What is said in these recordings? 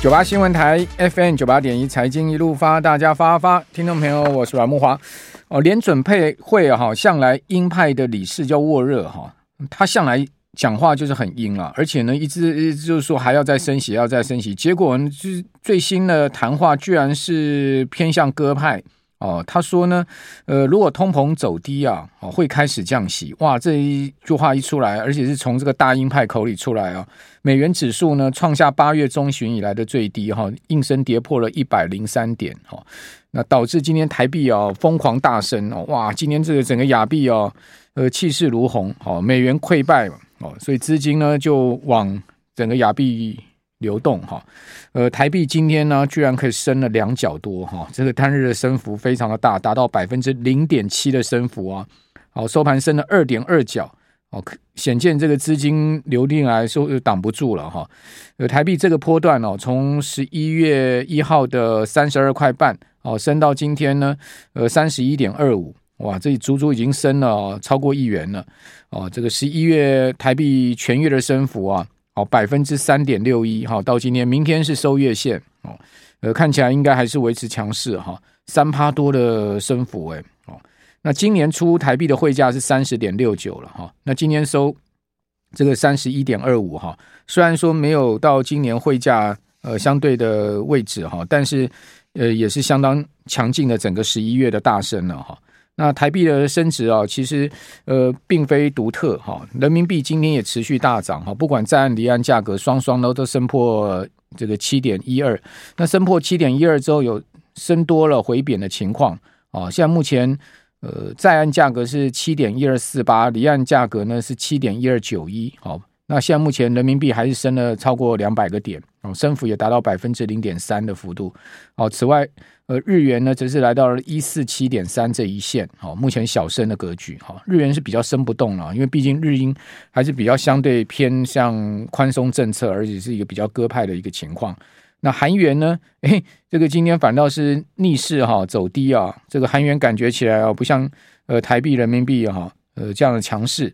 九八新闻台 FM 九八点一财经一路发，大家发发，听众朋友，我是阮木华。哦，联准配会哈，向来鹰派的理事叫沃热哈，他向来讲话就是很鹰啊，而且呢，一直一直就是说还要再升息，要再升息，结果呢，就是最新的谈话居然是偏向鸽派。哦，他说呢，呃，如果通膨走低啊，哦，会开始降息。哇，这一句话一出来，而且是从这个大鹰派口里出来啊，美元指数呢创下八月中旬以来的最低哈，应声跌破了一百零三点哈，那导致今天台币啊疯狂大升哦，哇，今天这个整个亚币哦，呃，气势如虹哦，美元溃败哦，所以资金呢就往整个亚币。流动哈，呃，台币今天呢，居然可以升了两角多哈，这个单日的升幅非常的大，达到百分之零点七的升幅啊，好，收盘升了二点二角，哦，显见这个资金流进来说挡不住了哈，呃，台币这个波段哦，从十一月一号的三十二块半哦，升到今天呢，呃，三十一点二五，哇，这足足已经升了超过一元了，哦，这个十一月台币全月的升幅啊。好，百分之三点六一，好，到今天，明天是收月线，哦，呃，看起来应该还是维持强势，哈，三趴多的升幅，哎，哦，那今年初台币的汇价是三十点六九了，哈，那今天收这个三十一点二五，哈，虽然说没有到今年汇价呃相对的位置，哈，但是呃也是相当强劲的整个十一月的大升了，哈。那台币的升值啊，其实呃并非独特哈，人民币今天也持续大涨哈，不管在岸离岸价格双双都都升破这个七点一二，那升破七点一二之后有升多了回贬的情况啊，现在目前呃在岸价格是七点一二四八，离岸价格呢是七点一二九一，好，那现在目前人民币还是升了超过两百个点哦，升幅也达到百分之零点三的幅度，好，此外。呃，日元呢，则是来到了一四七点三这一线，好，目前小升的格局，哈，日元是比较升不动了，因为毕竟日英还是比较相对偏向宽松政策，而且是一个比较鸽派的一个情况。那韩元呢，诶，这个今天反倒是逆势哈走低啊，这个韩元感觉起来啊，不像呃台币、人民币哈，呃这样的强势。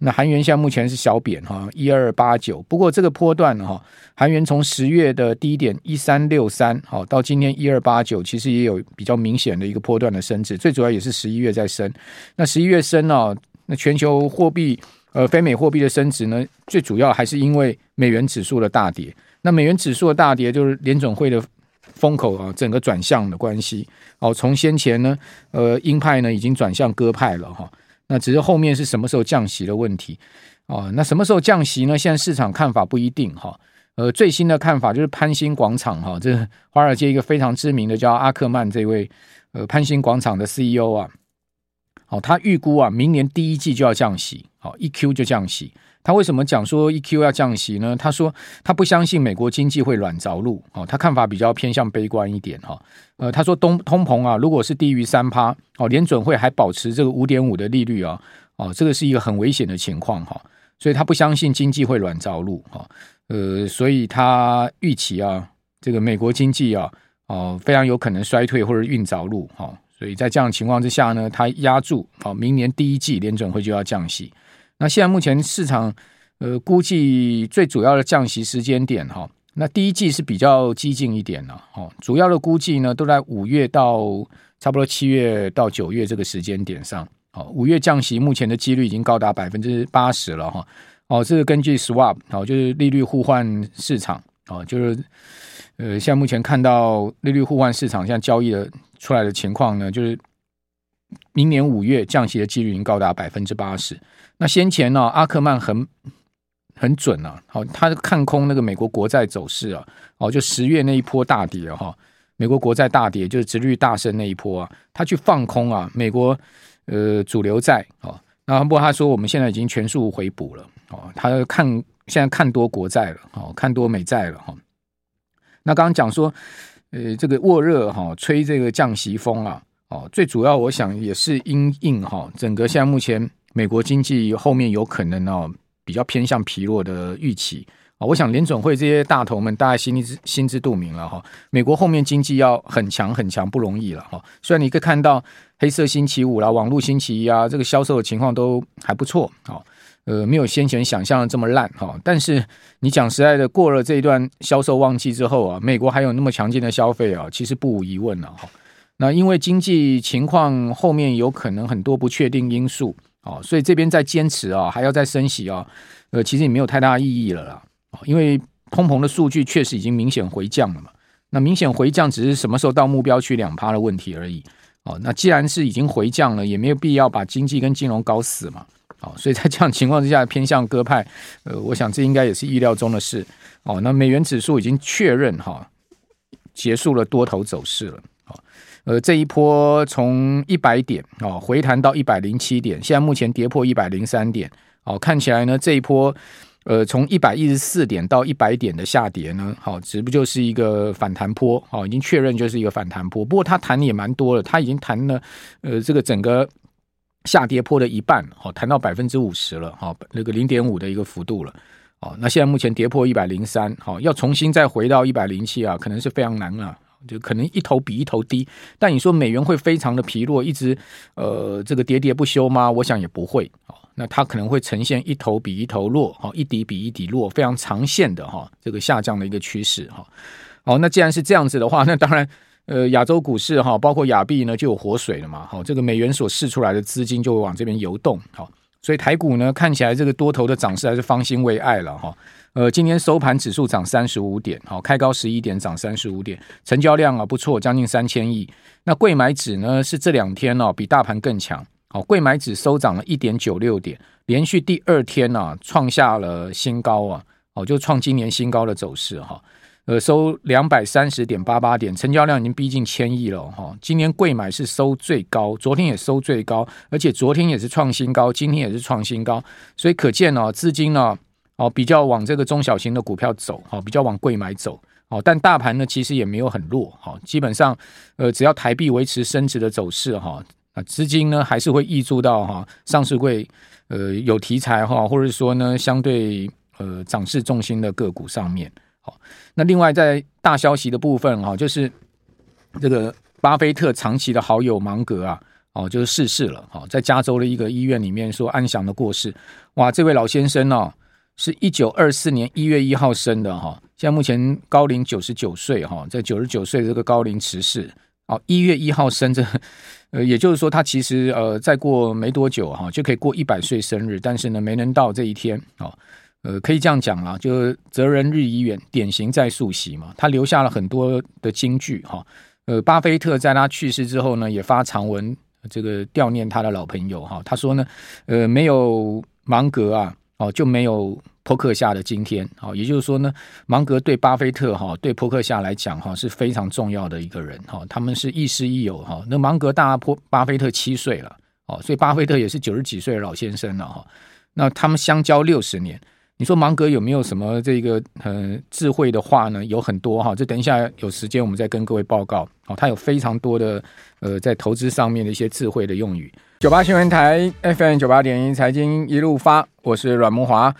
那韩元现在目前是小贬哈，一二八九。不过这个波段哈，韩元从十月的低点一三六三，好到今天一二八九，其实也有比较明显的一个波段的升值。最主要也是十一月在升。那十一月升呢，那全球货币呃非美货币的升值呢，最主要还是因为美元指数的大跌。那美元指数的大跌，就是联准会的风口啊，整个转向的关系。哦，从先前呢，呃鹰派呢已经转向鸽派了哈。那只是后面是什么时候降息的问题哦？那什么时候降息呢？现在市场看法不一定哈。呃，最新的看法就是潘兴广场哈，这华尔街一个非常知名的叫阿克曼这位呃潘兴广场的 CEO 啊，哦，他预估啊，明年第一季就要降息，哦，一 Q 就降息。他为什么讲说 E Q 要降息呢？他说他不相信美国经济会软着陆，哦，他看法比较偏向悲观一点，哈，呃，他说东通膨啊，如果是低于三趴，哦，联准会还保持这个五点五的利率啊，哦，这个是一个很危险的情况，哈，所以他不相信经济会软着陆，哈，呃，所以他预期啊，这个美国经济啊，哦，非常有可能衰退或者软着陆，哈，所以在这样的情况之下呢，他压住，哦，明年第一季联准会就要降息。那现在目前市场呃估计最主要的降息时间点哈，那第一季是比较激进一点了哈，主要的估计呢都在五月到差不多七月到九月这个时间点上，哦，五月降息目前的几率已经高达百分之八十了哈，哦，这是根据 swap 哦，就是利率互换市场。哦，就是呃，现在目前看到利率互换市场现在交易的出来的情况呢，就是明年五月降息的几率已经高达百分之八十。那先前呢、阿克曼很很准啊，好，他看空那个美国国债走势啊，哦，就十月那一波大跌哈，美国国债大跌就是殖率大升那一波啊，他去放空啊，美国呃主流债哦，那不过他说我们现在已经全数回补了哦，他看现在看多国债了哦，看多美债了哈。那刚刚讲说呃这个沃热哈吹这个降息风啊，哦，最主要我想也是因应哈，整个现在目前。美国经济后面有可能哦，比较偏向疲弱的预期啊，我想联准会这些大头们大概心里心知肚明了哈。美国后面经济要很强很强不容易了哈。虽然你可以看到黑色星期五啦、网络星期一啊，这个销售的情况都还不错啊，呃，没有先前想象的这么烂哈。但是你讲实在的，过了这一段销售旺季之后啊，美国还有那么强劲的消费啊，其实不无疑问了哈。那因为经济情况后面有可能很多不确定因素啊，所以这边在坚持啊，还要再升息啊，呃，其实也没有太大意义了啦。因为通膨的数据确实已经明显回降了嘛。那明显回降只是什么时候到目标区两趴的问题而已。哦，那既然是已经回降了，也没有必要把经济跟金融搞死嘛。哦，所以在这样情况之下，偏向鸽派，呃，我想这应该也是意料中的事。哦，那美元指数已经确认哈，结束了多头走势了。哦，呃，这一波从一百点哦回弹到一百零七点，现在目前跌破一百零三点。哦，看起来呢这一波。呃，从一百一十四点到一百点的下跌呢，好，只不就是一个反弹波，好，已经确认就是一个反弹波。不过它弹的也蛮多了，它已经弹了，呃，这个整个下跌破的一半，好，弹到百分之五十了，好，那个零点五的一个幅度了，哦，那现在目前跌破一百零三，好，要重新再回到一百零七啊，可能是非常难啊。就可能一头比一头低，但你说美元会非常的疲弱，一直呃这个喋喋不休吗？我想也不会哦。那它可能会呈现一头比一头弱，哈，一底比一底弱，非常长线的哈这个下降的一个趋势哈。好，那既然是这样子的话，那当然呃亚洲股市哈，包括亚币呢就有活水了嘛。好，这个美元所释出来的资金就会往这边游动。好，所以台股呢看起来这个多头的涨势还是方兴未艾了哈。呃，今天收盘指数涨三十五点，好，开高十一点，涨三十五点，成交量啊不错，将近三千亿。那贵买指呢是这两天哦比大盘更强，好，贵买指收涨了一点九六点，连续第二天呢、啊、创下了新高啊，哦就创今年新高的走势哈。呃，收两百三十点八八点，成交量已经逼近千亿了哈。今年贵买是收最高，昨天也收最高，而且昨天也是创新高，今天也是创新高，所以可见呢资金呢。哦比较往这个中小型的股票走，好，比较往贵买走，好，但大盘呢其实也没有很弱，好，基本上，呃，只要台币维持升值的走势，哈，啊，资金呢还是会挹注到哈上市柜，呃，有题材哈，或者说呢相对呃涨势重心的个股上面，好，那另外在大消息的部分哈，就是这个巴菲特长期的好友芒格啊，哦，就是逝世了，哈，在加州的一个医院里面说安详的过世，哇，这位老先生呢。是一九二四年一月一号生的哈，现在目前高龄九十九岁哈，在九十九岁的这个高龄辞世。哦，一月一号生这，呃，也就是说他其实呃再过没多久哈就可以过一百岁生日，但是呢没能到这一天哦，呃，可以这样讲啦，就择人日已远，典型在速袭嘛。他留下了很多的金句哈，呃，巴菲特在他去世之后呢，也发长文这个悼念他的老朋友哈，他说呢，呃，没有芒格啊。哦，就没有波克夏的今天。哦，也就是说呢，芒格对巴菲特哈，对波克夏来讲哈是非常重要的一个人哈。他们是亦师亦友哈。那芒格大波巴菲特七岁了，哦，所以巴菲特也是九十几岁的老先生了哈。那他们相交六十年，你说芒格有没有什么这个呃智慧的话呢？有很多哈。这等一下有时间我们再跟各位报告。哦，他有非常多的呃在投资上面的一些智慧的用语。九八新闻台 FM 九八点一财经一路发，我是阮慕华。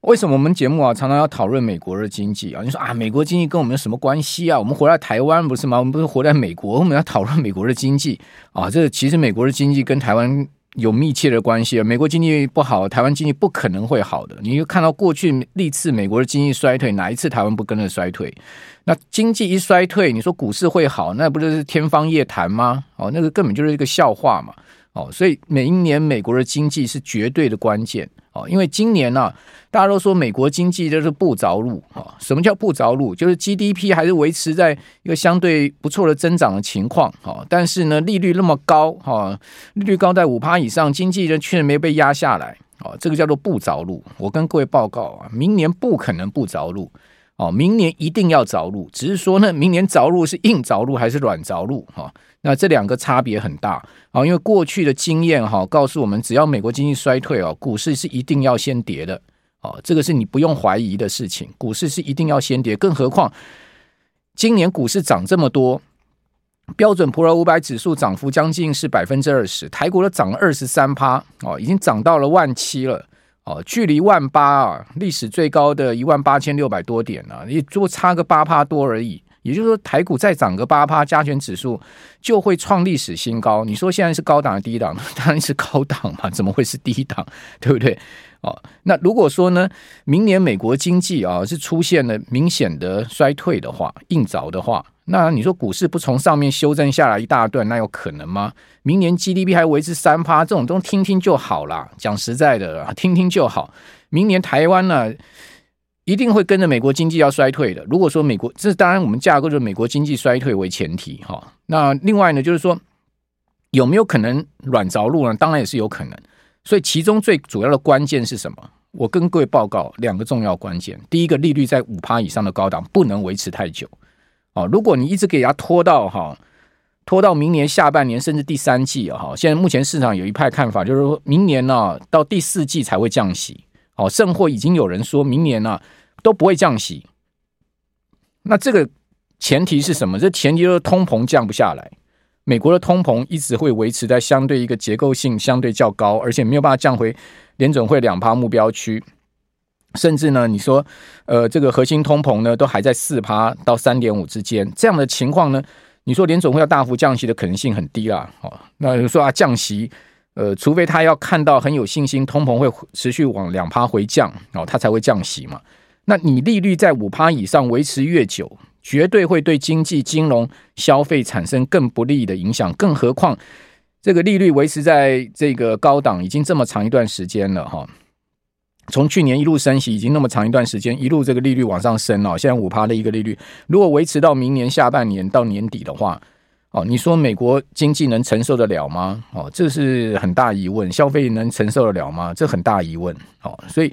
为什么我们节目啊常常要讨论美国的经济啊？你说啊，美国经济跟我们有什么关系啊？我们活在台湾不是吗？我们不是活在美国，我们要讨论美国的经济啊？这其实美国的经济跟台湾有密切的关系啊。美国经济不好，台湾经济不可能会好的。你就看到过去历次美国的经济衰退，哪一次台湾不跟着衰退？那经济一衰退，你说股市会好，那不就是天方夜谭吗？哦，那个根本就是一个笑话嘛。哦，所以每一年美国的经济是绝对的关键哦，因为今年呢、啊，大家都说美国经济就是不着陆啊。什么叫不着陆？就是 GDP 还是维持在一个相对不错的增长的情况啊，但是呢，利率那么高哈，利率高在五趴以上，经济呢却没被压下来啊，这个叫做不着陆。我跟各位报告啊，明年不可能不着陆哦，明年一定要着陆，只是说呢，明年着陆是硬着陆还是软着陆哈？那这两个差别很大啊，因为过去的经验哈告诉我们，只要美国经济衰退哦，股市是一定要先跌的哦，这个是你不用怀疑的事情，股市是一定要先跌。更何况今年股市涨这么多，标准普尔五百指数涨幅将近是百分之二十，台股都涨了二十三趴哦，已经涨到了万七了哦，距离万八啊历史最高的一万八千六百多点了，也就差个八趴多而已。也就是说，台股再涨个八趴，加权指数就会创历史新高。你说现在是高档的低档，当然是高档嘛，怎么会是低档？对不对？哦，那如果说呢，明年美国经济啊是出现了明显的衰退的话，硬着的话，那你说股市不从上面修正下来一大段，那有可能吗？明年 GDP 还维持三趴，这种东西听听就好啦。讲实在的，听听就好。明年台湾呢？一定会跟着美国经济要衰退的。如果说美国，这当然我们架构着美国经济衰退为前提哈。那另外呢，就是说有没有可能软着陆呢？当然也是有可能。所以其中最主要的关键是什么？我跟各位报告两个重要关键。第一个，利率在五趴以上的高档不能维持太久。哦，如果你一直给它拖到哈，拖到明年下半年甚至第三季啊哈。现在目前市场有一派看法，就是说明年呢到第四季才会降息。哦，甚或已经有人说明年呢。都不会降息，那这个前提是什么？这前提就是通膨降不下来，美国的通膨一直会维持在相对一个结构性相对较高，而且没有办法降回联准会两趴目标区，甚至呢，你说呃这个核心通膨呢都还在四趴到三点五之间，这样的情况呢，你说联准会要大幅降息的可能性很低啦。哦，那就说啊降息，呃，除非他要看到很有信心通膨会持续往两趴回降，哦，他才会降息嘛。那你利率在五趴以上维持越久，绝对会对经济、金融、消费产生更不利的影响。更何况，这个利率维持在这个高档已经这么长一段时间了，哈。从去年一路升息，已经那么长一段时间，一路这个利率往上升了。现在五趴的一个利率，如果维持到明年下半年到年底的话，哦，你说美国经济能承受得了吗？哦，这是很大疑问。消费能承受得了吗？这很大疑问。哦，所以。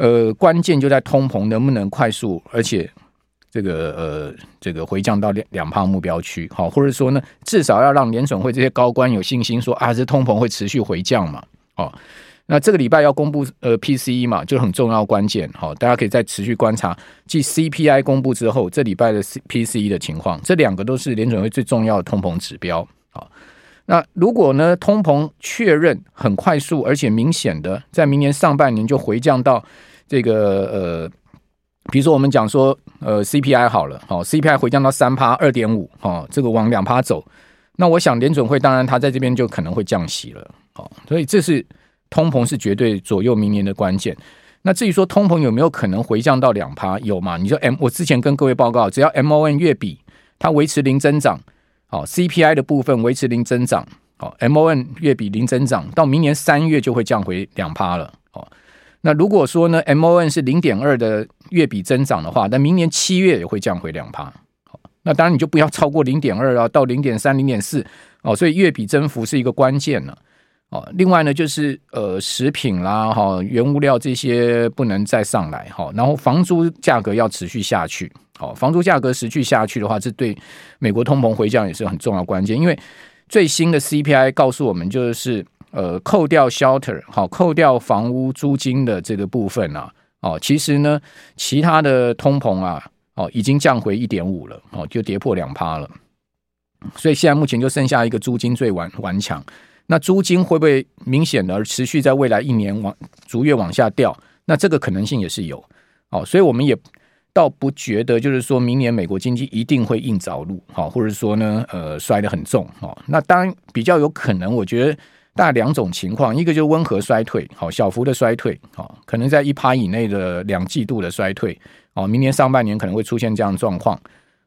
呃，关键就在通膨能不能快速，而且这个呃，这个回降到两两趴目标区，好，或者说呢，至少要让联准会这些高官有信心说啊，这通膨会持续回降嘛，哦，那这个礼拜要公布呃 PCE 嘛，就很重要关键，好，大家可以再持续观察，继 CPI 公布之后，这礼拜的 PCE 的情况，这两个都是联准会最重要的通膨指标，那如果呢，通膨确认很快速，而且明显的在明年上半年就回降到这个呃，比如说我们讲说呃 CPI 好了，好 CPI 回降到三趴二点五，哦，这个往两趴走，那我想联准会当然它在这边就可能会降息了，好，所以这是通膨是绝对左右明年的关键。那至于说通膨有没有可能回降到两趴，有吗？你说 M，我之前跟各位报告，只要 MON 月比它维持零增长。好，CPI 的部分维持零增长，好，MON 月比零增长，到明年三月就会降回两趴了。好，那如果说呢，MON 是零点二的月比增长的话，那明年七月也会降回两趴。好，那当然你就不要超过零点二啊，到零点三、零点四。哦，所以月比增幅是一个关键了。哦，另外呢，就是呃，食品啦，哈，原物料这些不能再上来，哈，然后房租价格要持续下去，好，房租价格持续下去的话，这对美国通膨回降也是很重要关键，因为最新的 CPI 告诉我们，就是呃，扣掉 shelter，好，扣掉房屋租金的这个部分啊，哦，其实呢，其他的通膨啊，哦，已经降回一点五了，哦，就跌破两趴了，所以现在目前就剩下一个租金最顽顽强。那租金会不会明显的持续在未来一年往逐月往下掉？那这个可能性也是有，哦，所以我们也倒不觉得就是说明年美国经济一定会硬着陆，好，或者说呢，呃，摔得很重，哦，那当然比较有可能，我觉得大概两种情况，一个就是温和衰退，好，小幅的衰退，好，可能在一趴以内的两季度的衰退，哦，明年上半年可能会出现这样的状况。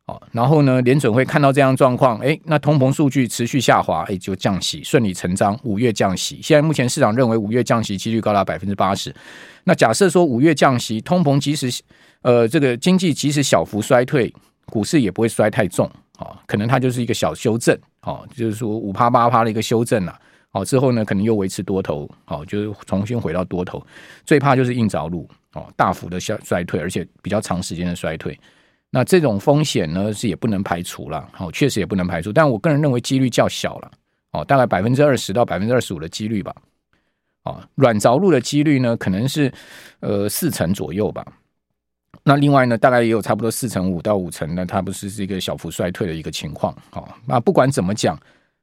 哦，然后呢，联准会看到这样状况，哎，那通膨数据持续下滑，哎，就降息，顺理成章，五月降息。现在目前市场认为五月降息几率高达百分之八十。那假设说五月降息，通膨即使呃这个经济即使小幅衰退，股市也不会衰太重，哦，可能它就是一个小修正，哦，就是说五趴八趴的一个修正了，哦，之后呢可能又维持多头，哦，就是重新回到多头。最怕就是硬着陆，哦，大幅的衰衰退，而且比较长时间的衰退。那这种风险呢，是也不能排除了，好，确实也不能排除，但我个人认为几率较小了，哦，大概百分之二十到百分之二十五的几率吧，哦，软着陆的几率呢，可能是呃四成左右吧。那另外呢，大概也有差不多四成五到五成呢，它不是是一个小幅衰退的一个情况，哦，那不管怎么讲，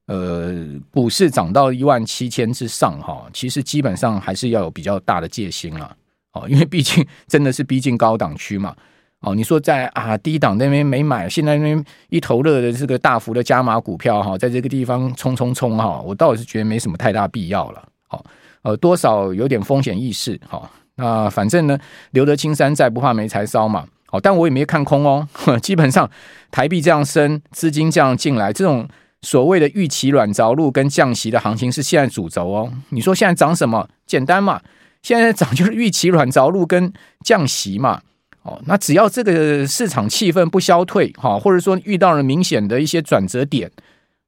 呃，股市涨到一万七千之上，哈，其实基本上还是要有比较大的戒心了，哦，因为毕竟 真的是逼近高档区嘛。哦，你说在啊低档那边没买，现在那边一头热的这个大幅的加码股票哈，在这个地方冲冲冲哈，我倒是觉得没什么太大必要了。好，呃，多少有点风险意识哈。那反正呢，留得青山在，不怕没柴烧嘛。好，但我也没看空哦。基本上台币这样升，资金这样进来，这种所谓的预期软着陆跟降息的行情是现在主轴哦。你说现在涨什么？简单嘛，现在涨就是预期软着陆跟降息嘛。哦，那只要这个市场气氛不消退，哈，或者说遇到了明显的一些转折点，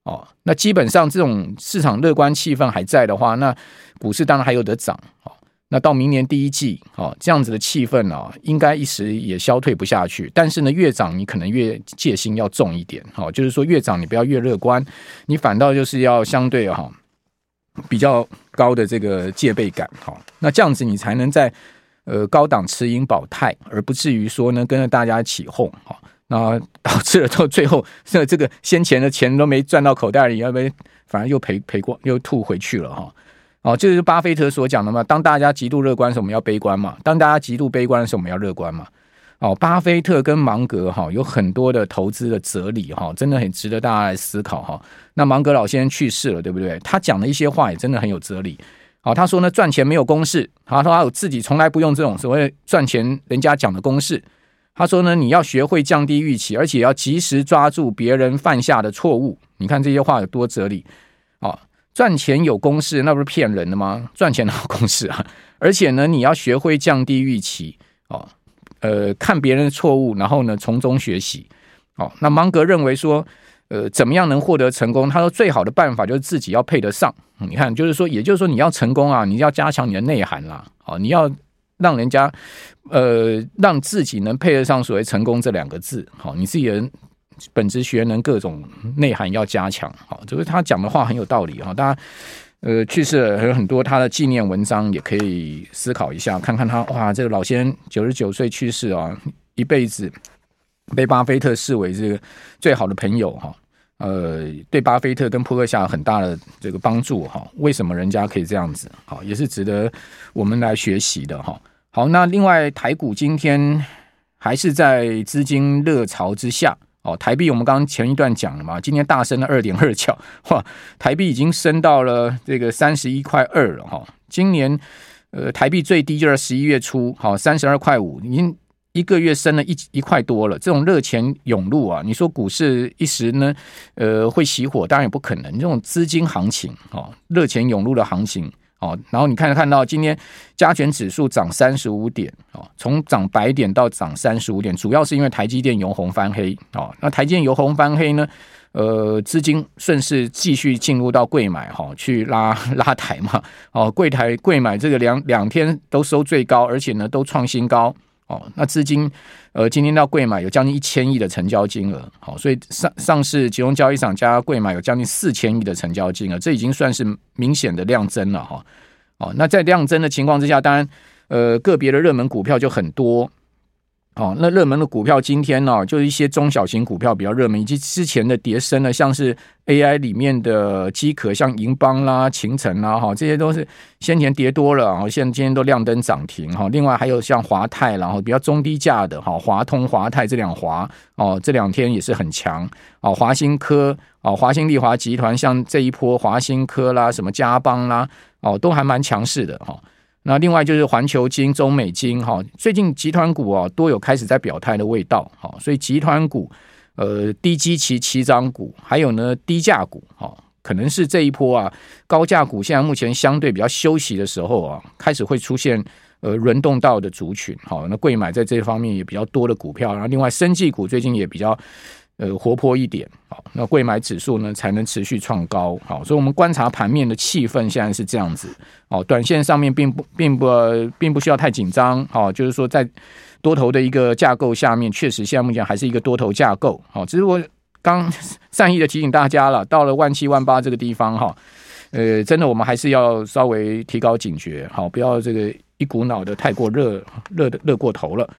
哦，那基本上这种市场乐观气氛还在的话，那股市当然还有得涨，哦，那到明年第一季，哦，这样子的气氛啊，应该一时也消退不下去。但是呢，越涨你可能越戒心要重一点，哦，就是说越涨你不要越乐观，你反倒就是要相对哈比较高的这个戒备感，哈，那这样子你才能在。呃，高档持盈保泰，而不至于说呢跟着大家起哄哈，那导致了到最后，这这个先前的钱都没赚到口袋里，要不然反而又赔赔过，又吐回去了哈。哦，这就是巴菲特所讲的嘛，当大家极度乐观的时候，我们要悲观嘛；当大家极度悲观的时候，我们要乐观嘛。哦，巴菲特跟芒格哈有很多的投资的哲理哈，真的很值得大家来思考哈。那芒格老先生去世了，对不对？他讲的一些话也真的很有哲理。好，他说呢，赚钱没有公式。他说他有自己从来不用这种所谓赚钱人家讲的公式。他说呢，你要学会降低预期，而且要及时抓住别人犯下的错误。你看这些话有多哲理啊！赚钱有公式，那不是骗人的吗？赚钱哪有公式啊？而且呢，你要学会降低预期哦。呃，看别人的错误，然后呢，从中学习。哦，那芒格认为说。呃，怎么样能获得成功？他说最好的办法就是自己要配得上。你看，就是说，也就是说，你要成功啊，你要加强你的内涵啦。哦，你要让人家呃，让自己能配得上所谓成功这两个字。好，你自己的本职学能各种内涵要加强。好，就是他讲的话很有道理哈。大家呃去世了，还有很多他的纪念文章，也可以思考一下，看看他哇，这个老先生九十九岁去世啊，一辈子被巴菲特视为这个最好的朋友哈。呃，对巴菲特跟波克夏很大的这个帮助哈，为什么人家可以这样子？好，也是值得我们来学习的哈。好，那另外台股今天还是在资金热潮之下哦。台币我们刚刚前一段讲了嘛，今天大升了二点二角，哇，台币已经升到了这个三十一块二了哈。今年呃台币最低就是十一月初，好三十二块五，已经。一个月升了一一块多了，这种热钱涌入啊，你说股市一时呢，呃，会熄火，当然也不可能。这种资金行情哦，热钱涌入的行情哦，然后你看看到今天加权指数涨三十五点哦，从涨百点到涨三十五点，主要是因为台积电由红翻黑哦。那台积电由红翻黑呢，呃，资金顺势继续进入到柜买哈，去拉 拉抬嘛哦，柜台柜买这个两两天都收最高，而且呢都创新高。哦，那资金，呃，今天到贵买有将近一千亿的成交金额，好，所以上上市集中交易场加贵买有将近四千亿的成交金额，这已经算是明显的量增了哈。哦，那在量增的情况之下，当然，呃，个别的热门股票就很多。哦，那热门的股票今天呢、哦，就是一些中小型股票比较热门，以及之前的跌升呢，像是 AI 里面的机壳，像银邦啦、勤诚啦，哈，这些都是先前跌多了，然后现在今天都亮灯涨停哈。另外还有像华泰，然后比较中低价的哈，华通、华泰这两华哦，这两天也是很强哦。华新科哦，华新丽华集团，像这一波华新科啦，什么嘉邦啦，哦，都还蛮强势的哈。那另外就是环球金、中美金哈，最近集团股啊都有开始在表态的味道哈，所以集团股呃低基期起涨股，还有呢低价股哈，可能是这一波啊高价股现在目前相对比较休息的时候啊，开始会出现呃轮动到的族群哈，那贵买在这方面也比较多的股票，然后另外生技股最近也比较。呃，活泼一点，好，那贵买指数呢才能持续创高，好，所以我们观察盘面的气氛现在是这样子，哦，短线上面并不并不并不需要太紧张，好，就是说在多头的一个架构下面，确实现在目前还是一个多头架构，好，只是我刚善意的提醒大家了，到了万七万八这个地方，哈，呃，真的我们还是要稍微提高警觉，好，不要这个一股脑的太过热热的热过头了。